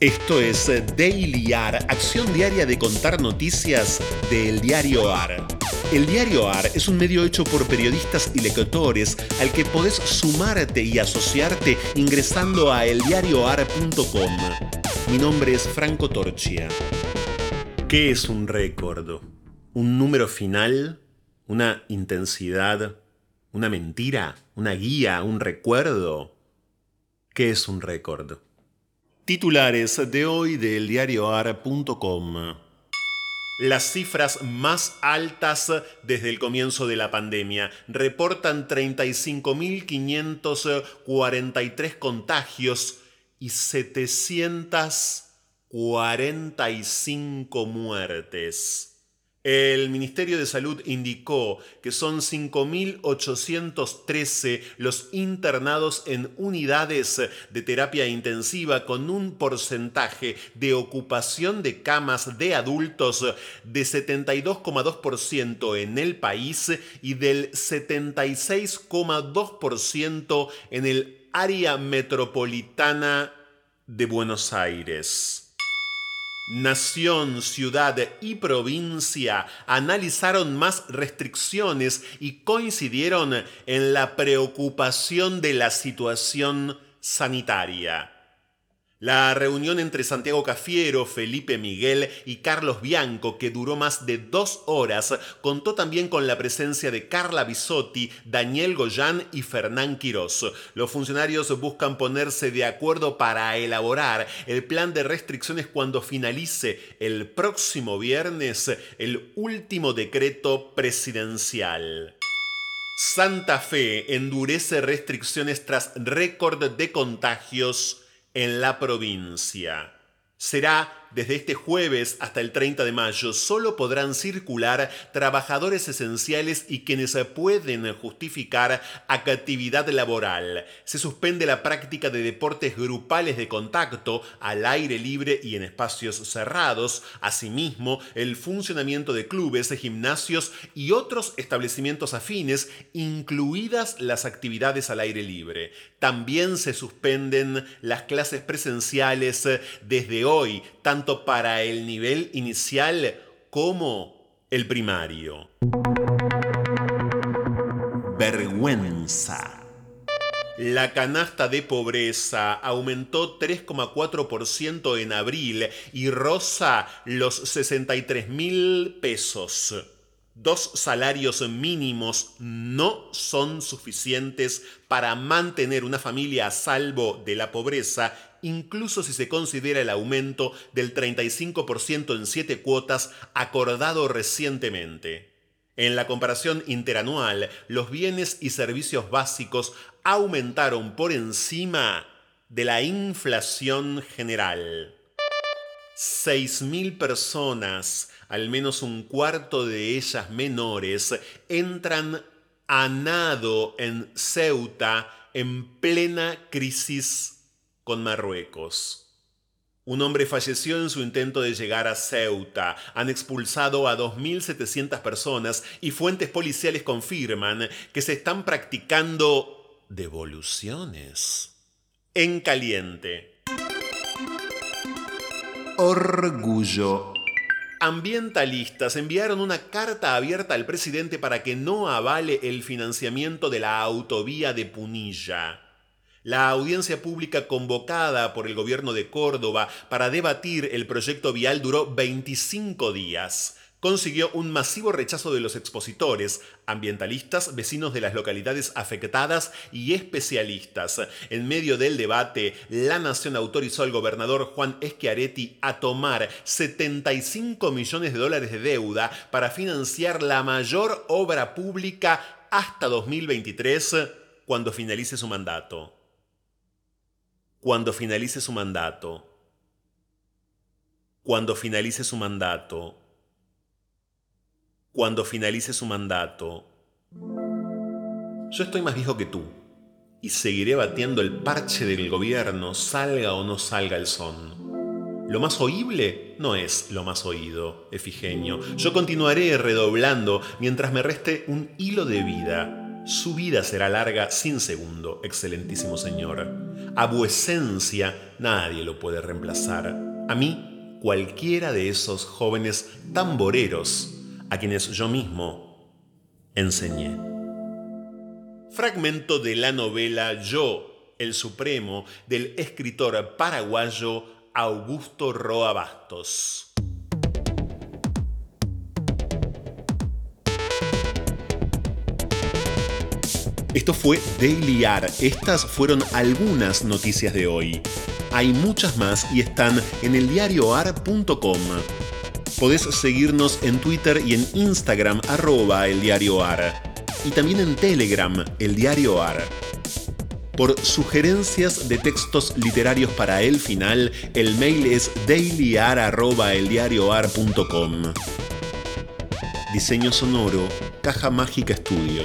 Esto es Daily AR, acción diaria de contar noticias del diario AR. El diario AR es un medio hecho por periodistas y lectores al que podés sumarte y asociarte ingresando a eldiarioar.com. Mi nombre es Franco Torchia. ¿Qué es un récord? ¿Un número final? ¿Una intensidad? ¿Una mentira? ¿Una guía? ¿Un recuerdo? ¿Qué es un récord? Titulares de hoy del diarioar.com. Las cifras más altas desde el comienzo de la pandemia reportan 35.543 contagios y 745 muertes. El Ministerio de Salud indicó que son 5.813 los internados en unidades de terapia intensiva con un porcentaje de ocupación de camas de adultos de 72,2% en el país y del 76,2% en el área metropolitana de Buenos Aires. Nación, ciudad y provincia analizaron más restricciones y coincidieron en la preocupación de la situación sanitaria. La reunión entre Santiago Cafiero, Felipe Miguel y Carlos Bianco, que duró más de dos horas, contó también con la presencia de Carla Bisotti, Daniel Goyán y Fernán Quirós. Los funcionarios buscan ponerse de acuerdo para elaborar el plan de restricciones cuando finalice el próximo viernes el último decreto presidencial. Santa Fe endurece restricciones tras récord de contagios en la provincia. Será desde este jueves hasta el 30 de mayo solo podrán circular trabajadores esenciales y quienes pueden justificar actividad laboral. Se suspende la práctica de deportes grupales de contacto al aire libre y en espacios cerrados. Asimismo, el funcionamiento de clubes, gimnasios y otros establecimientos afines, incluidas las actividades al aire libre. También se suspenden las clases presenciales desde hoy, tanto para el nivel inicial como el primario. Vergüenza. La canasta de pobreza aumentó 3,4% en abril y roza los 63 mil pesos. Dos salarios mínimos no son suficientes para mantener una familia a salvo de la pobreza incluso si se considera el aumento del 35% en siete cuotas acordado recientemente. En la comparación interanual, los bienes y servicios básicos aumentaron por encima de la inflación general. 6.000 personas, al menos un cuarto de ellas menores, entran a nado en Ceuta en plena crisis con Marruecos. Un hombre falleció en su intento de llegar a Ceuta. Han expulsado a 2.700 personas y fuentes policiales confirman que se están practicando devoluciones. En caliente. Orgullo. Ambientalistas enviaron una carta abierta al presidente para que no avale el financiamiento de la autovía de Punilla. La audiencia pública convocada por el gobierno de Córdoba para debatir el proyecto vial duró 25 días. Consiguió un masivo rechazo de los expositores, ambientalistas, vecinos de las localidades afectadas y especialistas. En medio del debate, la Nación autorizó al gobernador Juan Schiaretti a tomar 75 millones de dólares de deuda para financiar la mayor obra pública hasta 2023, cuando finalice su mandato. Cuando finalice su mandato, cuando finalice su mandato, cuando finalice su mandato. Yo estoy más viejo que tú y seguiré batiendo el parche del gobierno, salga o no salga el son. Lo más oíble no es lo más oído, Efigenio. Yo continuaré redoblando mientras me reste un hilo de vida. Su vida será larga sin segundo, excelentísimo señor. A vuecencia nadie lo puede reemplazar. A mí, cualquiera de esos jóvenes tamboreros a quienes yo mismo enseñé. Fragmento de la novela Yo, el Supremo, del escritor paraguayo Augusto Roa Bastos. Esto fue Daily AR. Estas fueron algunas noticias de hoy. Hay muchas más y están en eldiarioar.com. Podés seguirnos en Twitter y en Instagram arroba eldiarioar. Y también en Telegram, el diario AR. Por sugerencias de textos literarios para el final, el mail es dailyar.eldiarioar.com. Diseño sonoro, Caja Mágica Estudio.